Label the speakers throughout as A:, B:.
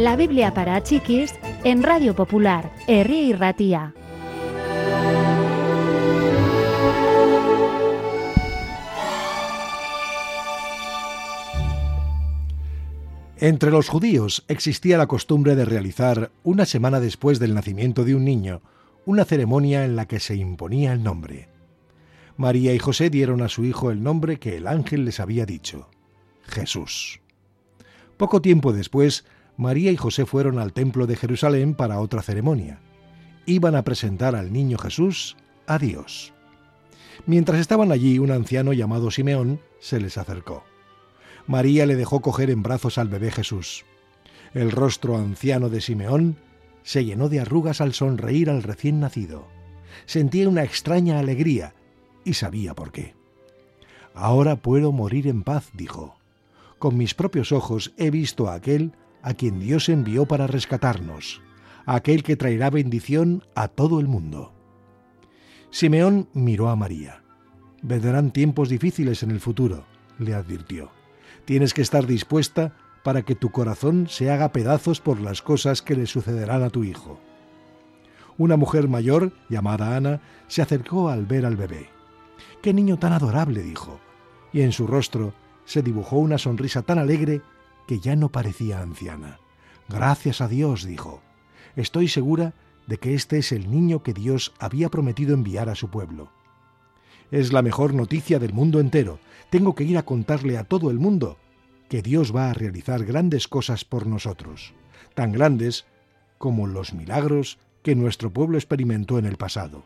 A: La Biblia para chiquis en Radio Popular, Herri y Ratía.
B: Entre los judíos existía la costumbre de realizar, una semana después del nacimiento de un niño, una ceremonia en la que se imponía el nombre. María y José dieron a su hijo el nombre que el ángel les había dicho, Jesús. Poco tiempo después, María y José fueron al templo de Jerusalén para otra ceremonia. Iban a presentar al niño Jesús a Dios. Mientras estaban allí, un anciano llamado Simeón se les acercó. María le dejó coger en brazos al bebé Jesús. El rostro anciano de Simeón se llenó de arrugas al sonreír al recién nacido. Sentía una extraña alegría y sabía por qué. Ahora puedo morir en paz, dijo. Con mis propios ojos he visto a aquel a quien Dios envió para rescatarnos, aquel que traerá bendición a todo el mundo. Simeón miró a María. Vendrán tiempos difíciles en el futuro, le advirtió. Tienes que estar dispuesta para que tu corazón se haga pedazos por las cosas que le sucederán a tu hijo. Una mujer mayor, llamada Ana, se acercó al ver al bebé. ¡Qué niño tan adorable! dijo, y en su rostro se dibujó una sonrisa tan alegre que ya no parecía anciana. Gracias a Dios, dijo. Estoy segura de que este es el niño que Dios había prometido enviar a su pueblo. Es la mejor noticia del mundo entero. Tengo que ir a contarle a todo el mundo que Dios va a realizar grandes cosas por nosotros, tan grandes como los milagros que nuestro pueblo experimentó en el pasado.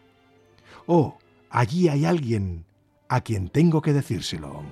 B: Oh, allí hay alguien a quien tengo que decírselo.